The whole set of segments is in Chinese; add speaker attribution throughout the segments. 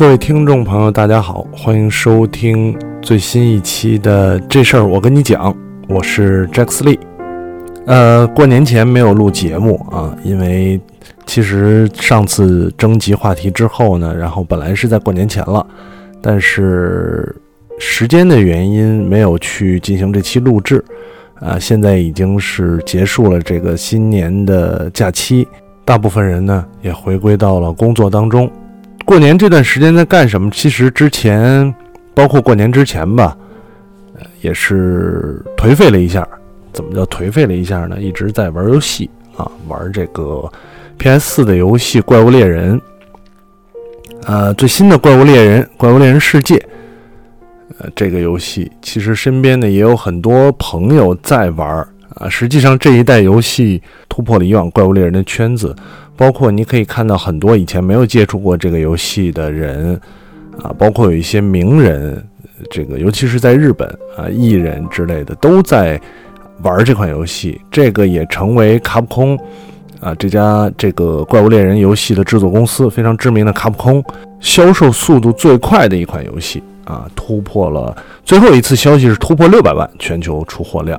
Speaker 1: 各位听众朋友，大家好，欢迎收听最新一期的这事儿我跟你讲，我是 Jack Lee。呃，过年前没有录节目啊，因为其实上次征集话题之后呢，然后本来是在过年前了，但是时间的原因没有去进行这期录制。啊，现在已经是结束了这个新年的假期，大部分人呢也回归到了工作当中。过年这段时间在干什么？其实之前，包括过年之前吧，呃，也是颓废了一下。怎么叫颓废了一下呢？一直在玩游戏啊，玩这个 PS 4的游戏《怪物猎人》。呃，最新的《怪物猎人》《怪物猎人世界》。呃，这个游戏其实身边呢也有很多朋友在玩啊。实际上这一代游戏突破了以往怪物猎人的圈子，包括你可以看到很多以前没有接触过这个游戏的人啊，包括有一些名人，这个尤其是在日本啊，艺人之类的都在玩这款游戏。这个也成为卡普空啊这家这个怪物猎人游戏的制作公司非常知名的卡普空销售速度最快的一款游戏。啊，突破了最后一次消息是突破六百万全球出货量，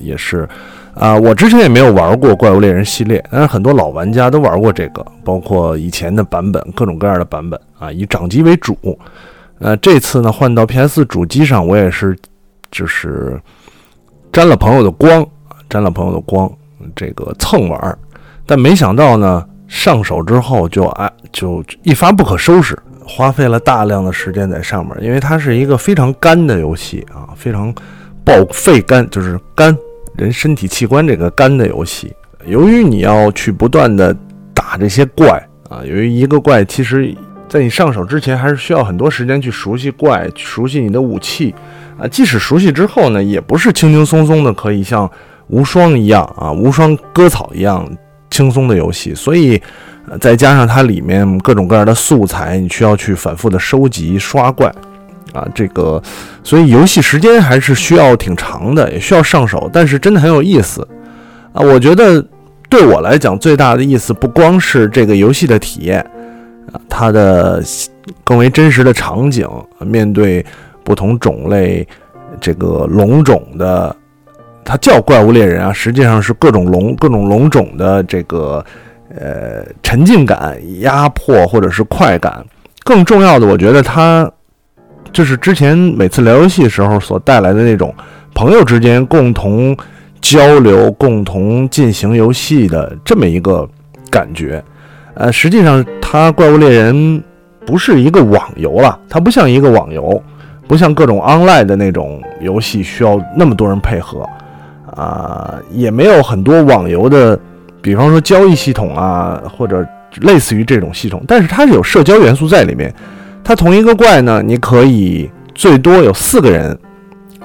Speaker 1: 也是啊。我之前也没有玩过怪物猎人系列，但是很多老玩家都玩过这个，包括以前的版本，各种各样的版本啊，以掌机为主。呃，这次呢换到 PS 主机上，我也是就是沾了朋友的光，沾了朋友的光，这个蹭玩，但没想到呢上手之后就哎就一发不可收拾。花费了大量的时间在上面，因为它是一个非常干的游戏啊，非常爆肺肝，就是肝人身体器官这个肝的游戏。由于你要去不断的打这些怪啊，由于一个怪其实在你上手之前还是需要很多时间去熟悉怪，熟悉你的武器啊。即使熟悉之后呢，也不是轻轻松松的可以像无双一样啊，无双割草一样轻松的游戏，所以。再加上它里面各种各样的素材，你需要去反复的收集刷怪，啊，这个，所以游戏时间还是需要挺长的，也需要上手，但是真的很有意思，啊，我觉得对我来讲最大的意思不光是这个游戏的体验，啊，它的更为真实的场景，面对不同种类这个龙种的，它叫怪物猎人啊，实际上是各种龙各种龙种的这个。呃，沉浸感、压迫或者是快感，更重要的，我觉得它就是之前每次聊游戏时候所带来的那种朋友之间共同交流、共同进行游戏的这么一个感觉。呃，实际上它《怪物猎人》不是一个网游了，它不像一个网游，不像各种 online 的那种游戏需要那么多人配合啊，也没有很多网游的。比方说交易系统啊，或者类似于这种系统，但是它是有社交元素在里面。它同一个怪呢，你可以最多有四个人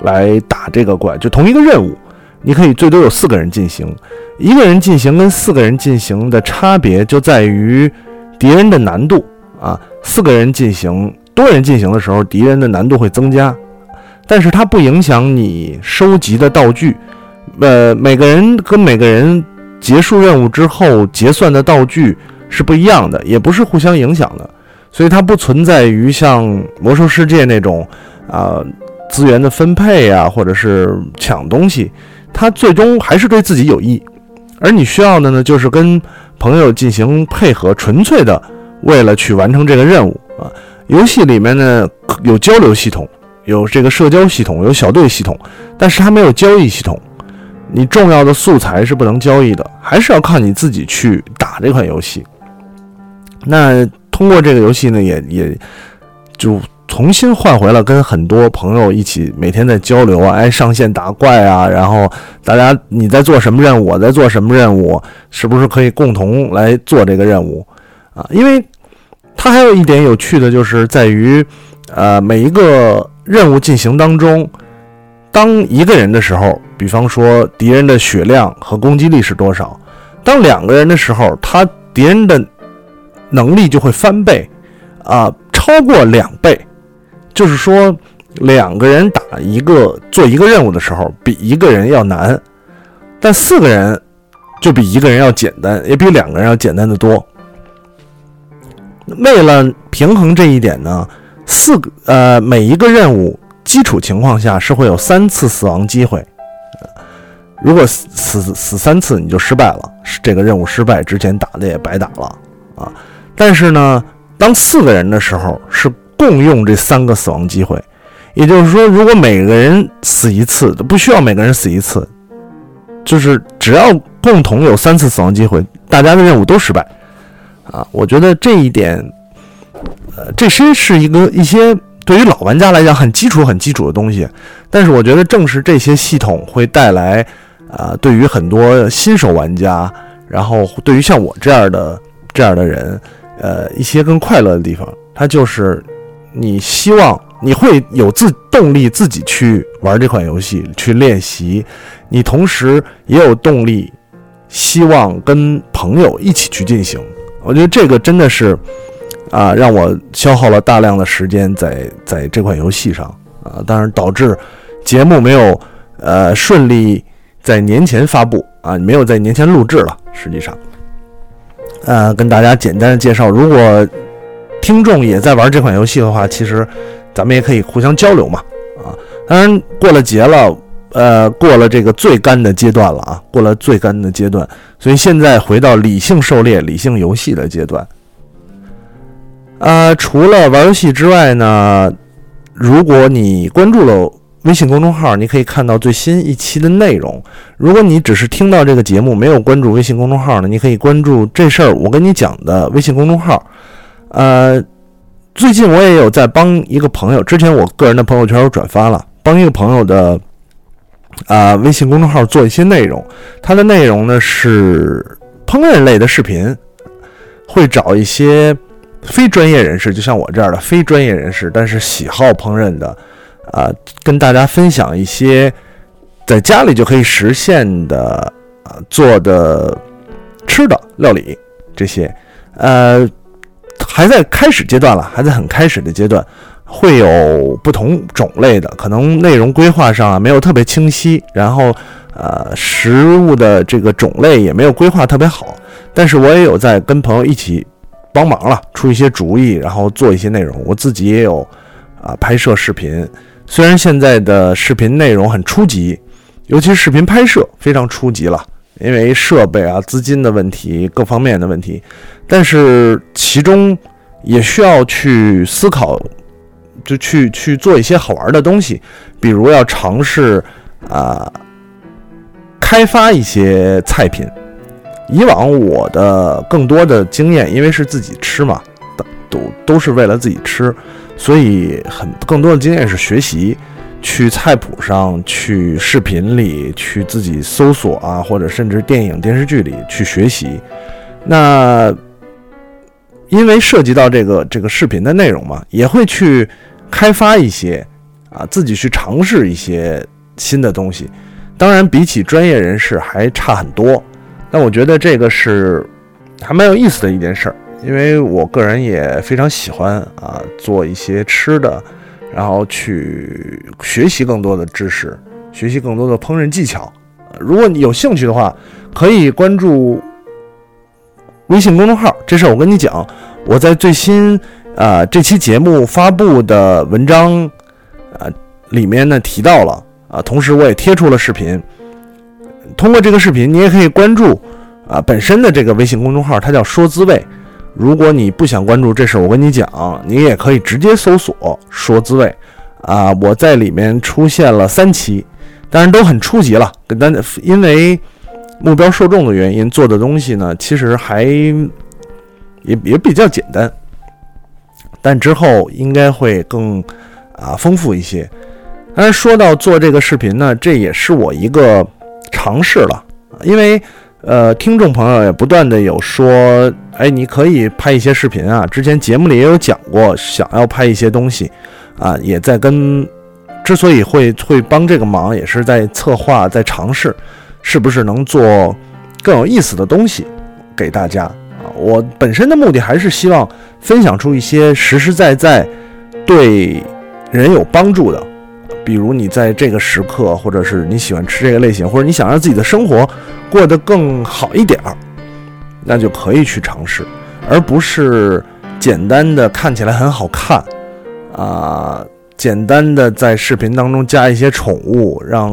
Speaker 1: 来打这个怪，就同一个任务，你可以最多有四个人进行。一个人进行跟四个人进行的差别就在于敌人的难度啊。四个人进行，多人进行的时候，敌人的难度会增加，但是它不影响你收集的道具。呃，每个人跟每个人。结束任务之后结算的道具是不一样的，也不是互相影响的，所以它不存在于像魔兽世界那种啊资源的分配啊，或者是抢东西，它最终还是对自己有益。而你需要的呢，就是跟朋友进行配合，纯粹的为了去完成这个任务啊。游戏里面呢有交流系统，有这个社交系统，有小队系统，但是它没有交易系统。你重要的素材是不能交易的，还是要靠你自己去打这款游戏。那通过这个游戏呢，也也就重新换回了跟很多朋友一起每天在交流啊，哎，上线打怪啊，然后大家你在做什么任务，我在做什么任务，是不是可以共同来做这个任务啊？因为它还有一点有趣的就是在于，呃，每一个任务进行当中。当一个人的时候，比方说敌人的血量和攻击力是多少？当两个人的时候，他敌人的能力就会翻倍，啊，超过两倍。就是说，两个人打一个做一个任务的时候，比一个人要难；但四个人就比一个人要简单，也比两个人要简单的多。为了平衡这一点呢，四个呃每一个任务基础情况下是会有三次死亡机会，如果死死死三次你就失败了，这个任务失败，之前打的也白打了啊。但是呢，当四个人的时候是共用这三个死亡机会，也就是说，如果每个人死一次，不需要每个人死一次，就是只要共同有三次死亡机会，大家的任务都失败啊。我觉得这一点，呃，这些是一个一些对于老玩家来讲很基础很基础的东西，但是我觉得正是这些系统会带来。啊，对于很多新手玩家，然后对于像我这样的这样的人，呃，一些更快乐的地方，它就是你希望你会有自动力自己去玩这款游戏，去练习，你同时也有动力，希望跟朋友一起去进行。我觉得这个真的是啊，让我消耗了大量的时间在在这款游戏上啊，当然导致节目没有呃顺利。在年前发布啊，没有在年前录制了。实际上，呃，跟大家简单的介绍，如果听众也在玩这款游戏的话，其实咱们也可以互相交流嘛。啊，当然过了节了，呃，过了这个最干的阶段了啊，过了最干的阶段，所以现在回到理性狩猎、理性游戏的阶段。呃，除了玩游戏之外呢，如果你关注了。微信公众号，你可以看到最新一期的内容。如果你只是听到这个节目，没有关注微信公众号呢，你可以关注这事儿我跟你讲的微信公众号。呃，最近我也有在帮一个朋友，之前我个人的朋友圈有转发了，帮一个朋友的啊微信公众号做一些内容。它的内容呢是烹饪类的视频，会找一些非专业人士，就像我这样的非专业人士，但是喜好烹饪的。啊，跟大家分享一些在家里就可以实现的啊做的吃的料理，这些呃还在开始阶段了，还在很开始的阶段，会有不同种类的，可能内容规划上啊没有特别清晰，然后呃食物的这个种类也没有规划特别好，但是我也有在跟朋友一起帮忙了，出一些主意，然后做一些内容，我自己也有啊拍摄视频。虽然现在的视频内容很初级，尤其是视频拍摄非常初级了，因为设备啊、资金的问题、各方面的问题，但是其中也需要去思考，就去去做一些好玩的东西，比如要尝试啊开发一些菜品。以往我的更多的经验，因为是自己吃嘛，都都是为了自己吃。所以很更多的经验是学习，去菜谱上去视频里去自己搜索啊，或者甚至电影电视剧里去学习。那因为涉及到这个这个视频的内容嘛，也会去开发一些啊，自己去尝试一些新的东西。当然，比起专业人士还差很多。但我觉得这个是还蛮有意思的一件事儿。因为我个人也非常喜欢啊，做一些吃的，然后去学习更多的知识，学习更多的烹饪技巧。如果你有兴趣的话，可以关注微信公众号。这事儿我跟你讲，我在最新啊这期节目发布的文章啊里面呢提到了啊，同时我也贴出了视频。通过这个视频，你也可以关注啊本身的这个微信公众号，它叫说滋味。如果你不想关注这事，我跟你讲，你也可以直接搜索“说滋味”，啊，我在里面出现了三期，当然都很初级了。但因为目标受众的原因，做的东西呢，其实还也也比较简单，但之后应该会更啊丰富一些。当然，说到做这个视频呢，这也是我一个尝试了，因为。呃，听众朋友也不断的有说，哎，你可以拍一些视频啊。之前节目里也有讲过，想要拍一些东西，啊，也在跟，之所以会会帮这个忙，也是在策划，在尝试，是不是能做更有意思的东西给大家啊？我本身的目的还是希望分享出一些实实在在对人有帮助的。比如你在这个时刻，或者是你喜欢吃这个类型，或者你想让自己的生活过得更好一点儿，那就可以去尝试，而不是简单的看起来很好看啊，简单的在视频当中加一些宠物，让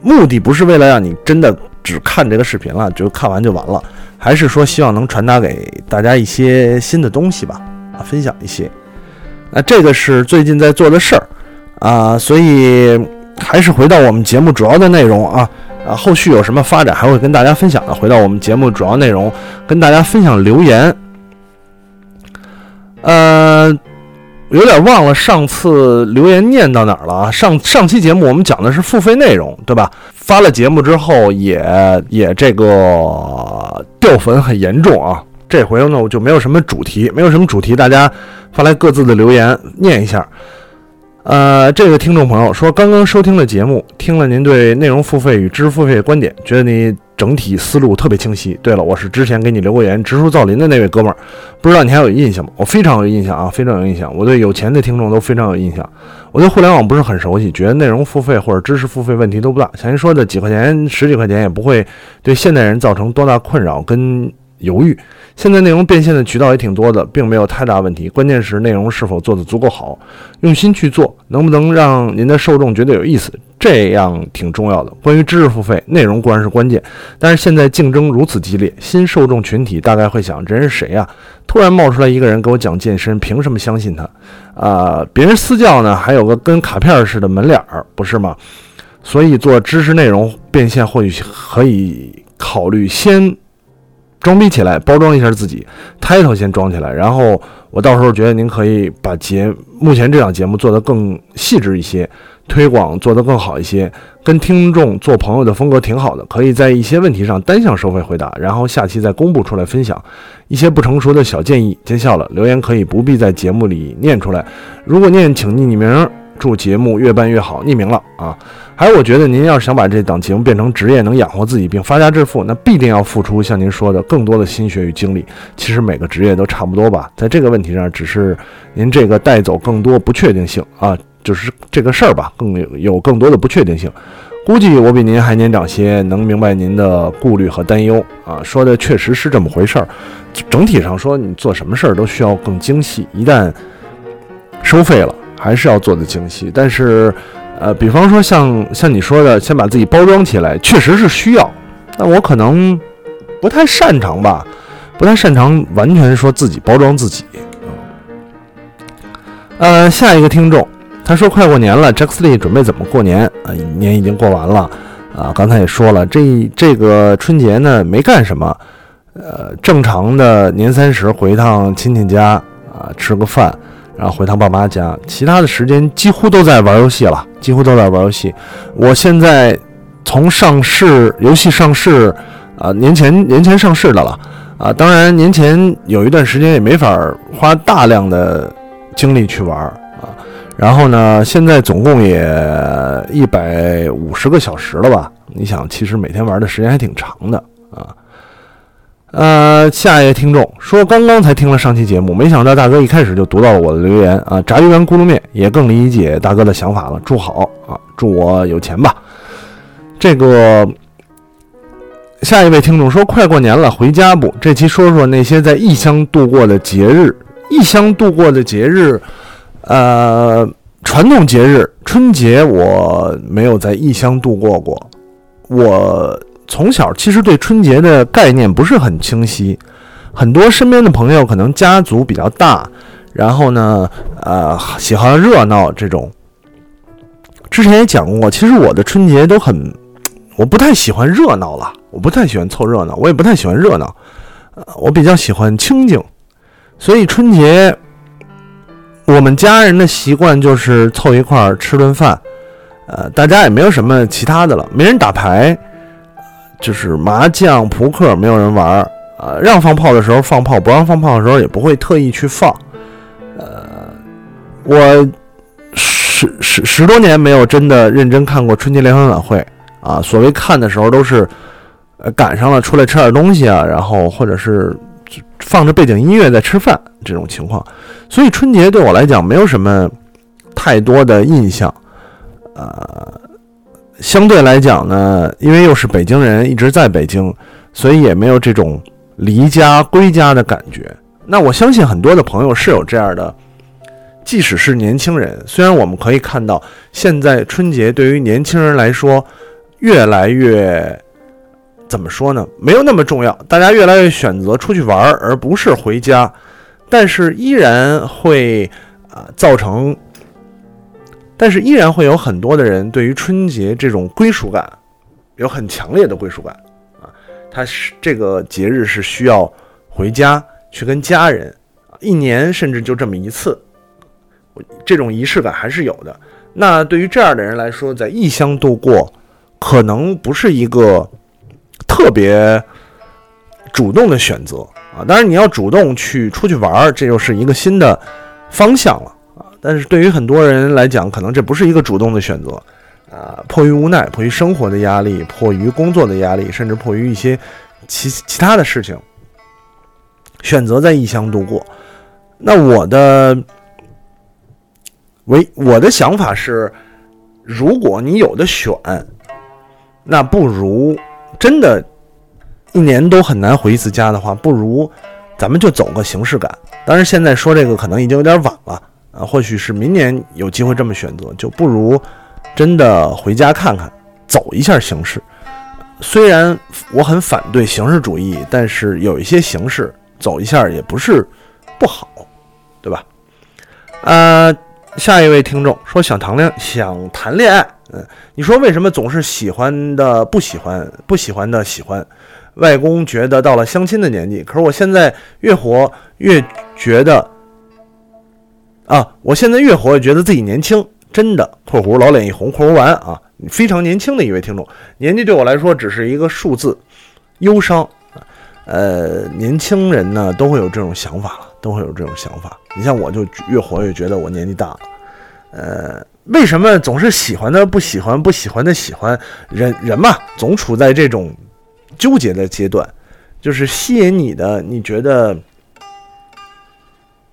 Speaker 1: 目的不是为了让你真的只看这个视频了，就看完就完了，还是说希望能传达给大家一些新的东西吧，啊，分享一些。那这个是最近在做的事儿啊，所以还是回到我们节目主要的内容啊。啊，后续有什么发展还会跟大家分享的。回到我们节目主要内容，跟大家分享留言。呃，有点忘了上次留言念到哪儿了啊？上上期节目我们讲的是付费内容，对吧？发了节目之后也也这个掉粉很严重啊。这回呢我就没有什么主题，没有什么主题，大家发来各自的留言念一下。呃，这个听众朋友说，刚刚收听了节目，听了您对内容付费与知识付费的观点，觉得你整体思路特别清晰。对了，我是之前给你留过言，植树造林的那位哥们儿，不知道你还有印象吗？我非常有印象啊，非常有印象。我对有钱的听众都非常有印象。我对互联网不是很熟悉，觉得内容付费或者知识付费问题都不大，像您说的几块钱、十几块钱也不会对现代人造成多大困扰跟犹豫。现在内容变现的渠道也挺多的，并没有太大问题。关键是内容是否做得足够好，用心去做，能不能让您的受众觉得有意思，这样挺重要的。关于知识付费，内容固然是关键，但是现在竞争如此激烈，新受众群体大概会想：这人是谁呀？突然冒出来一个人给我讲健身，凭什么相信他？啊，别人私教呢，还有个跟卡片似的门脸儿，不是吗？所以做知识内容变现，或许可以考虑先。装逼起来，包装一下自己，title 先装起来，然后我到时候觉得您可以把节目前这档节目做得更细致一些，推广做得更好一些，跟听众做朋友的风格挺好的，可以在一些问题上单向收费回答，然后下期再公布出来分享一些不成熟的小建议。见笑了，留言可以不必在节目里念出来，如果念，请匿名。祝节目越办越好，匿名了啊！还有，我觉得您要是想把这档节目变成职业，能养活自己并发家致富，那必定要付出像您说的更多的心血与精力。其实每个职业都差不多吧，在这个问题上，只是您这个带走更多不确定性啊，就是这个事儿吧，更有有更多的不确定性。估计我比您还年长些，能明白您的顾虑和担忧啊。说的确实是这么回事儿。整体上说，你做什么事儿都需要更精细，一旦收费了。还是要做的精细，但是，呃，比方说像像你说的，先把自己包装起来，确实是需要。但我可能不太擅长吧，不太擅长完全说自己包装自己。呃，下一个听众他说快过年了，Jackly 准备怎么过年啊？年已经过完了啊，刚才也说了，这这个春节呢没干什么，呃，正常的年三十回趟亲戚家啊，吃个饭。然后回趟爸妈家，其他的时间几乎都在玩游戏了，几乎都在玩游戏。我现在从上市游戏上市，啊，年前年前上市的了，啊，当然年前有一段时间也没法花大量的精力去玩啊。然后呢，现在总共也一百五十个小时了吧？你想，其实每天玩的时间还挺长的啊。呃，下一位听众说，刚刚才听了上期节目，没想到大哥一开始就读到了我的留言啊！炸鱼丸咕噜面也更理解大哥的想法了。祝好啊，祝我有钱吧。这个下一位听众说，快过年了，回家不？这期说说那些在异乡度过的节日。异乡度过的节日，呃，传统节日春节我没有在异乡度过过，我。从小其实对春节的概念不是很清晰，很多身边的朋友可能家族比较大，然后呢，呃，喜欢热闹这种。之前也讲过，其实我的春节都很，我不太喜欢热闹了，我不太喜欢凑热闹，我也不太喜欢热闹，呃，我比较喜欢清静。所以春节，我们家人的习惯就是凑一块儿吃顿饭，呃，大家也没有什么其他的了，没人打牌。就是麻将、扑克没有人玩儿，呃，让放炮的时候放炮，不让放炮的时候也不会特意去放。呃，我十十十多年没有真的认真看过春节联欢晚会啊。所谓看的时候都是，呃，赶上了出来吃点东西啊，然后或者是放着背景音乐在吃饭这种情况。所以春节对我来讲没有什么太多的印象，呃。相对来讲呢，因为又是北京人，一直在北京，所以也没有这种离家归家的感觉那我相信很多的朋友是有这样的，即使是年轻人，虽然我们可以看到现在春节对于年轻人来说越来越怎么说呢？没有那么重要，大家越来越选择出去玩，而不是回家，但是依然会啊造成，但是依然会有很多的人对于春节这种归属感有很强烈的归属感啊，他是这个节日是需要回家。去跟家人，一年甚至就这么一次，这种仪式感还是有的。那对于这样的人来说，在异乡度过，可能不是一个特别主动的选择啊。当然，你要主动去出去玩，这又是一个新的方向了。但是对于很多人来讲，可能这不是一个主动的选择啊。迫于无奈，迫于生活的压力，迫于工作的压力，甚至迫于一些其其他的事情。选择在异乡度过，那我的为我的想法是，如果你有的选，那不如真的，一年都很难回一次家的话，不如咱们就走个形式感。当然，现在说这个可能已经有点晚了啊，或许是明年有机会这么选择，就不如真的回家看看，走一下形式。虽然我很反对形式主义，但是有一些形式。走一下也不是不好，对吧？呃，下一位听众说想谈恋想谈恋爱，嗯，你说为什么总是喜欢的不喜欢，不喜欢的喜欢？外公觉得到了相亲的年纪，可是我现在越活越觉得，啊，我现在越活越觉得自己年轻，真的。（括弧老脸一红，括弧完啊，非常年轻的一位听众，年纪对我来说只是一个数字，忧伤。呃，年轻人呢都会有这种想法了，都会有这种想法。你像我，就越活越觉得我年纪大了。呃，为什么总是喜欢的不喜欢，不喜欢的喜欢？人人嘛，总处在这种纠结的阶段，就是吸引你的，你觉得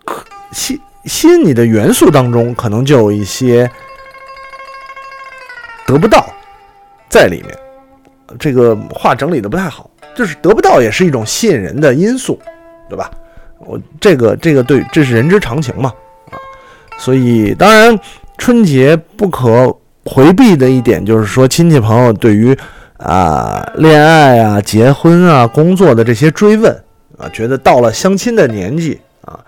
Speaker 1: 可吸吸引你的元素当中，可能就有一些得不到在里面。这个话整理的不太好。就是得不到也是一种吸引人的因素，对吧？我这个这个对，这是人之常情嘛，啊，所以当然春节不可回避的一点就是说，亲戚朋友对于啊恋爱啊、结婚啊、工作的这些追问啊，觉得到了相亲的年纪啊，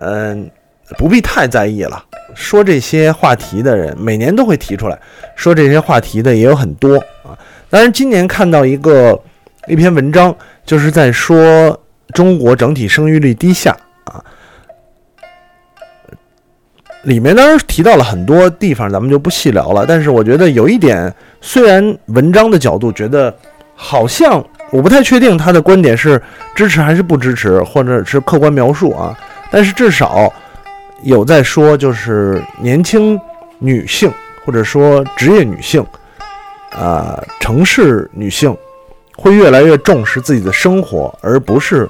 Speaker 1: 嗯，不必太在意了。说这些话题的人每年都会提出来，说这些话题的也有很多啊。当然今年看到一个。一篇文章就是在说中国整体生育率低下啊，里面当然提到了很多地方，咱们就不细聊了。但是我觉得有一点，虽然文章的角度觉得好像我不太确定他的观点是支持还是不支持，或者是客观描述啊，但是至少有在说，就是年轻女性或者说职业女性啊，城市女性。会越来越重视自己的生活，而不是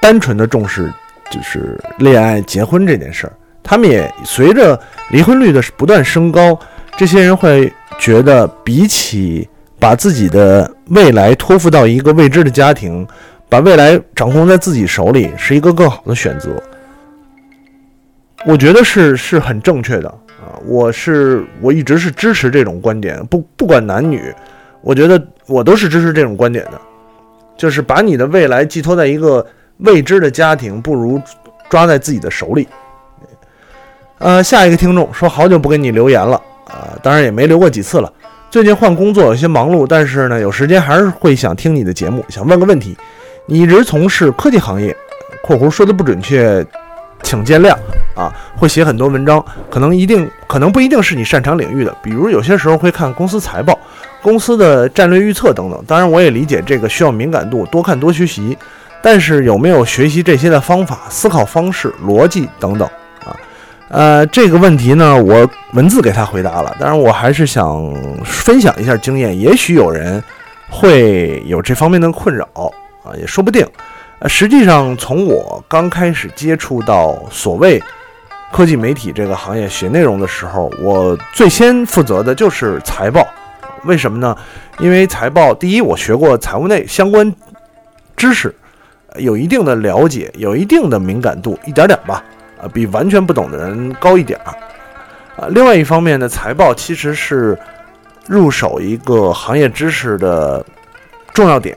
Speaker 1: 单纯的重视就是恋爱、结婚这件事儿。他们也随着离婚率的不断升高，这些人会觉得，比起把自己的未来托付到一个未知的家庭，把未来掌控在自己手里，是一个更好的选择。我觉得是是很正确的啊！我是我一直是支持这种观点，不不管男女。我觉得我都是支持这种观点的，就是把你的未来寄托在一个未知的家庭，不如抓在自己的手里。呃，下一个听众说好久不给你留言了啊，当然也没留过几次了。最近换工作有些忙碌，但是呢，有时间还是会想听你的节目。想问个问题，你一直从事科技行业（括弧说的不准确，请见谅）啊，会写很多文章，可能一定可能不一定是你擅长领域的，比如有些时候会看公司财报。公司的战略预测等等，当然我也理解这个需要敏感度，多看多学习。但是有没有学习这些的方法、思考方式、逻辑等等啊？呃，这个问题呢，我文字给他回答了。当然，我还是想分享一下经验，也许有人会有这方面的困扰啊，也说不定。呃，实际上从我刚开始接触到所谓科技媒体这个行业写内容的时候，我最先负责的就是财报。为什么呢？因为财报，第一，我学过财务内相关知识，有一定的了解，有一定的敏感度，一点点吧，啊，比完全不懂的人高一点儿。啊，另外一方面呢，财报其实是入手一个行业知识的重要点。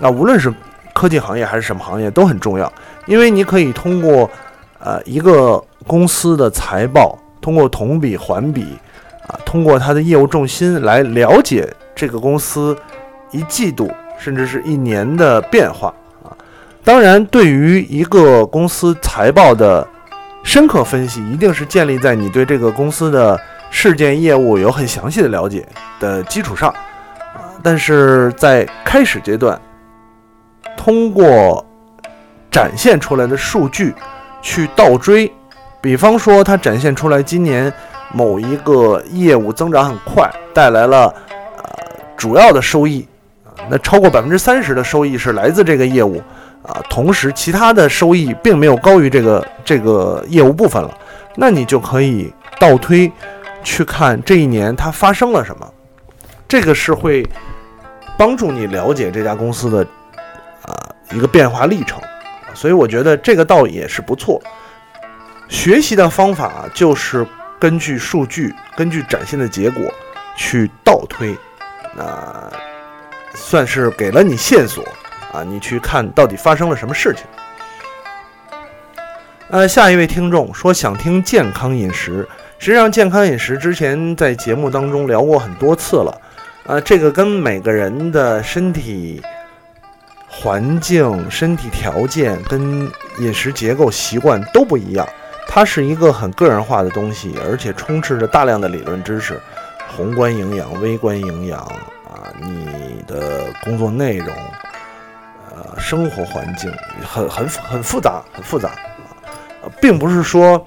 Speaker 1: 啊，无论是科技行业还是什么行业都很重要，因为你可以通过呃一个公司的财报，通过同比环比，啊，通过它的业务重心来了解这个公司一季度甚至是一年的变化啊。当然，对于一个公司财报的。深刻分析一定是建立在你对这个公司的事件业务有很详细的了解的基础上，但是在开始阶段，通过展现出来的数据去倒追，比方说它展现出来今年某一个业务增长很快，带来了呃主要的收益，那超过百分之三十的收益是来自这个业务。啊，同时其他的收益并没有高于这个这个业务部分了，那你就可以倒推去看这一年它发生了什么，这个是会帮助你了解这家公司的一个变化历程，所以我觉得这个倒也是不错。学习的方法就是根据数据，根据展现的结果去倒推，那算是给了你线索。啊，你去看到底发生了什么事情？呃，下一位听众说想听健康饮食。实际上，健康饮食之前在节目当中聊过很多次了。呃，这个跟每个人的身体环境、身体条件跟饮食结构习惯都不一样，它是一个很个人化的东西，而且充斥着大量的理论知识，宏观营养、微观营养啊，你的工作内容。呃，生活环境很很很复杂，很复杂啊，并不是说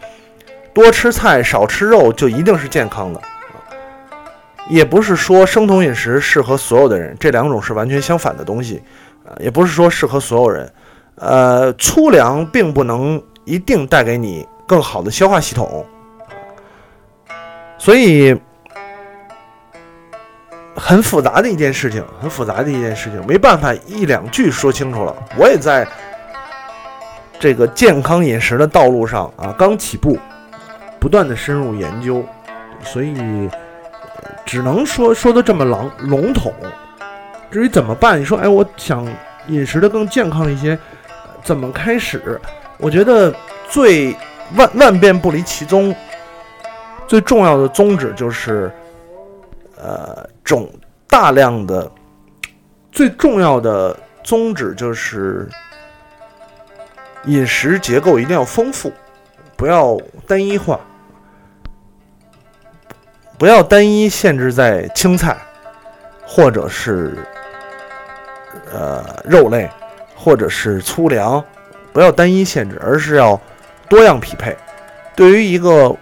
Speaker 1: 多吃菜少吃肉就一定是健康的啊也不是说生酮饮食适合所有的人，这两种是完全相反的东西，也不是说适合所有人，呃，粗粮并不能一定带给你更好的消化系统，所以。很复杂的一件事情，很复杂的一件事情，没办法一两句说清楚了。我也在这个健康饮食的道路上啊，刚起步，不断的深入研究，所以只能说说的这么笼笼统。至于怎么办，你说，哎，我想饮食的更健康一些，怎么开始？我觉得最万万变不离其宗，最重要的宗旨就是。呃，种大量的最重要的宗旨就是饮食结构一定要丰富，不要单一化，不要单一限制在青菜，或者是呃肉类，或者是粗粮，不要单一限制，而是要多样匹配。对于一个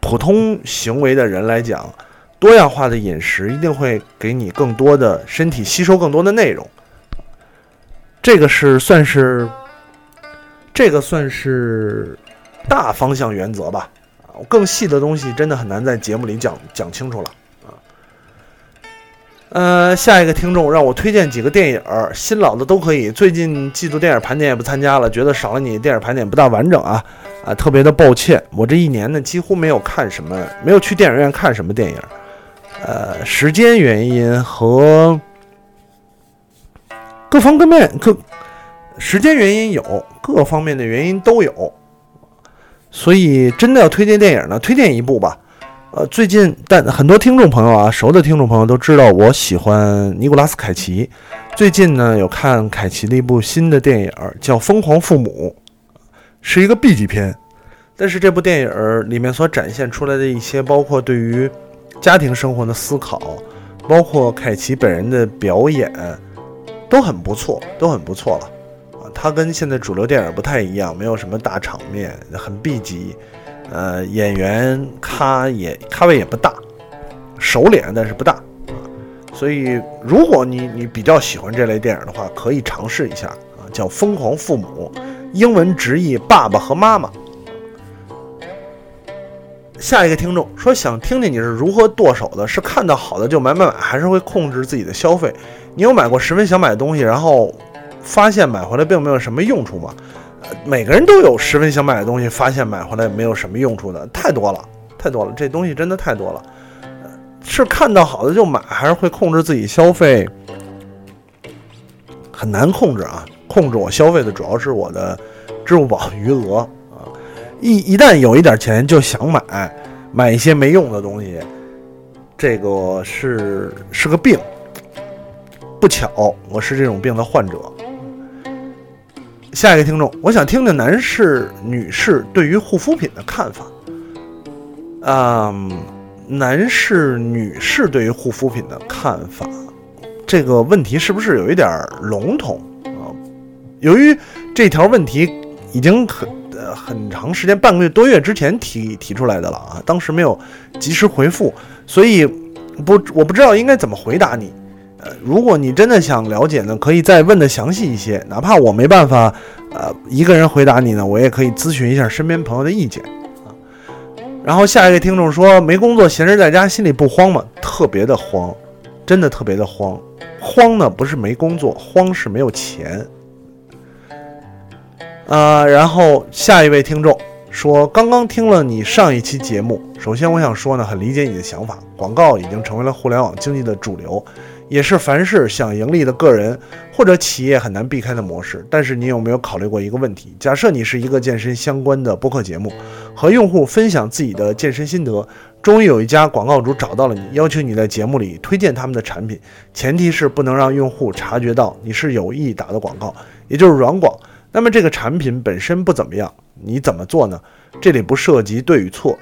Speaker 1: 普通行为的人来讲。多样化的饮食一定会给你更多的身体吸收更多的内容，这个是算是，这个算是大方向原则吧。更细的东西真的很难在节目里讲讲清楚了。呃，下一个听众让我推荐几个电影，新老的都可以。最近季度电影盘点也不参加了，觉得少了你电影盘点不大完整啊啊，特别的抱歉。我这一年呢几乎没有看什么，没有去电影院看什么电影。呃，时间原因和各方各面各时间原因有，各方面的原因都有，所以真的要推荐电影呢，推荐一部吧。呃，最近但很多听众朋友啊，熟的听众朋友都知道我喜欢尼古拉斯凯奇。最近呢，有看凯奇的一部新的电影，叫《疯狂父母》，是一个 B 级片，但是这部电影里面所展现出来的一些，包括对于。家庭生活的思考，包括凯奇本人的表演，都很不错，都很不错了。啊，他跟现在主流电影不太一样，没有什么大场面，很 B 级。呃，演员咖也咖位也不大，熟脸但是不大啊。所以，如果你你比较喜欢这类电影的话，可以尝试一下啊，叫《疯狂父母》，英文直译“爸爸和妈妈”。下一个听众说想听听你是如何剁手的，是看到好的就买买买，还是会控制自己的消费？你有买过十分想买的东西，然后发现买回来并没有什么用处吗？每个人都有十分想买的东西，发现买回来没有什么用处的，太多了，太多了。这东西真的太多了。是看到好的就买，还是会控制自己消费？很难控制啊！控制我消费的主要是我的支付宝余额啊。一一旦有一点钱就想买，买一些没用的东西，这个是是个病。不巧，我是这种病的患者。下一个听众，我想听听男士、女士对于护肤品的看法。嗯，男士、女士对于护肤品的看法，这个问题是不是有一点笼统啊？由于这条问题已经很呃很长时间，半个月多月之前提提出来的了啊，当时没有及时回复，所以不我不知道应该怎么回答你。呃，如果你真的想了解呢，可以再问的详细一些，哪怕我没办法，呃，一个人回答你呢，我也可以咨询一下身边朋友的意见啊。然后下一个听众说，没工作闲着在家，心里不慌吗？特别的慌，真的特别的慌。慌呢，不是没工作，慌是没有钱。啊，然后下一位听众说，刚刚听了你上一期节目，首先我想说呢，很理解你的想法，广告已经成为了互联网经济的主流。也是凡是想盈利的个人或者企业很难避开的模式。但是你有没有考虑过一个问题？假设你是一个健身相关的播客节目，和用户分享自己的健身心得，终于有一家广告主找到了你，要求你在节目里推荐他们的产品，前提是不能让用户察觉到你是有意打的广告，也就是软广。那么这个产品本身不怎么样，你怎么做呢？这里不涉及对与错，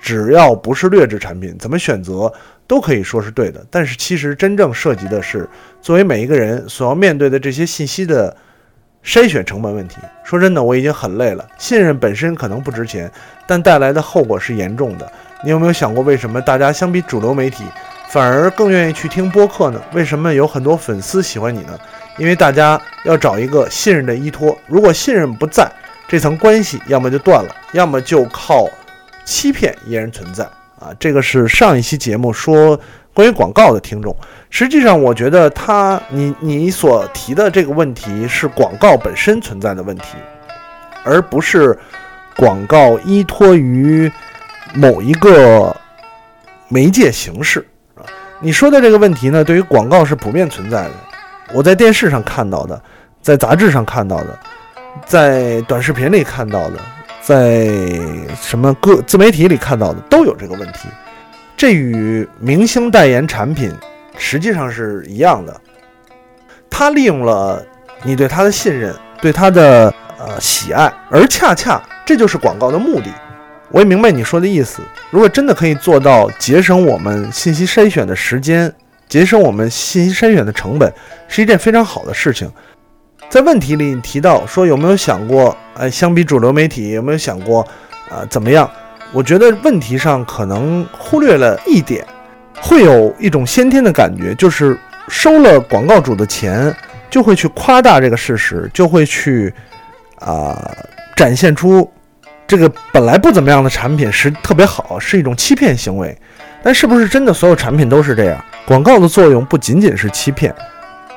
Speaker 1: 只要不是劣质产品，怎么选择？都可以说是对的，但是其实真正涉及的是，作为每一个人所要面对的这些信息的筛选成本问题。说真的，我已经很累了。信任本身可能不值钱，但带来的后果是严重的。你有没有想过，为什么大家相比主流媒体，反而更愿意去听播客呢？为什么有很多粉丝喜欢你呢？因为大家要找一个信任的依托。如果信任不在，这层关系要么就断了，要么就靠欺骗依然存在。啊，这个是上一期节目说关于广告的听众。实际上，我觉得他你你所提的这个问题是广告本身存在的问题，而不是广告依托于某一个媒介形式啊。你说的这个问题呢，对于广告是普遍存在的。我在电视上看到的，在杂志上看到的，在短视频里看到的。在什么各自媒体里看到的都有这个问题，这与明星代言产品实际上是一样的。他利用了你对他的信任，对他的呃喜爱，而恰恰这就是广告的目的。我也明白你说的意思。如果真的可以做到节省我们信息筛选的时间，节省我们信息筛选的成本，是一件非常好的事情。在问题里，你提到说有没有想过，哎，相比主流媒体，有没有想过，啊，怎么样？我觉得问题上可能忽略了一点，会有一种先天的感觉，就是收了广告主的钱，就会去夸大这个事实，就会去，啊，展现出这个本来不怎么样的产品是特别好，是一种欺骗行为。但是不是真的所有产品都是这样？广告的作用不仅仅是欺骗。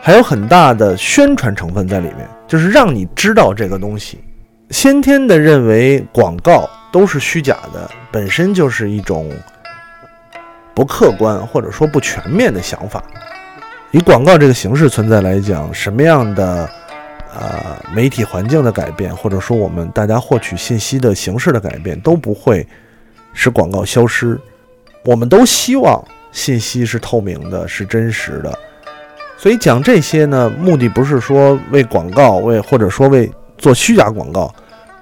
Speaker 1: 还有很大的宣传成分在里面，就是让你知道这个东西。先天的认为广告都是虚假的，本身就是一种不客观或者说不全面的想法。以广告这个形式存在来讲，什么样的呃媒体环境的改变，或者说我们大家获取信息的形式的改变，都不会使广告消失。我们都希望信息是透明的，是真实的。所以讲这些呢，目的不是说为广告，为或者说为做虚假广告、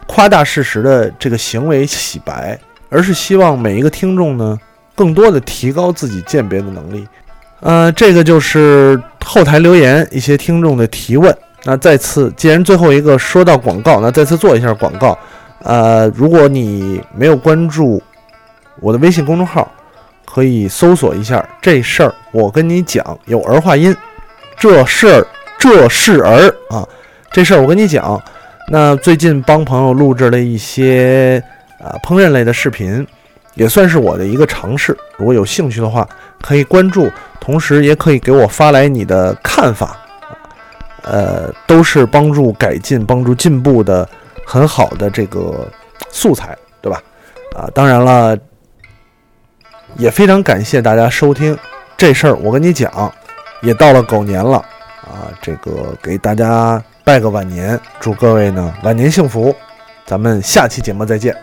Speaker 1: 夸大事实的这个行为洗白，而是希望每一个听众呢，更多的提高自己鉴别的能力。呃，这个就是后台留言一些听众的提问。那再次，既然最后一个说到广告，那再次做一下广告。呃，如果你没有关注我的微信公众号，可以搜索一下这事儿。我跟你讲，有儿化音。这事儿，这事儿啊，这事儿我跟你讲。那最近帮朋友录制了一些啊烹饪类的视频，也算是我的一个尝试。如果有兴趣的话，可以关注，同时也可以给我发来你的看法。呃，都是帮助改进、帮助进步的很好的这个素材，对吧？啊，当然了，也非常感谢大家收听这事儿。我跟你讲，也到了狗年了啊，这个给大家拜个晚年，祝各位呢晚年幸福。咱们下期节目再见。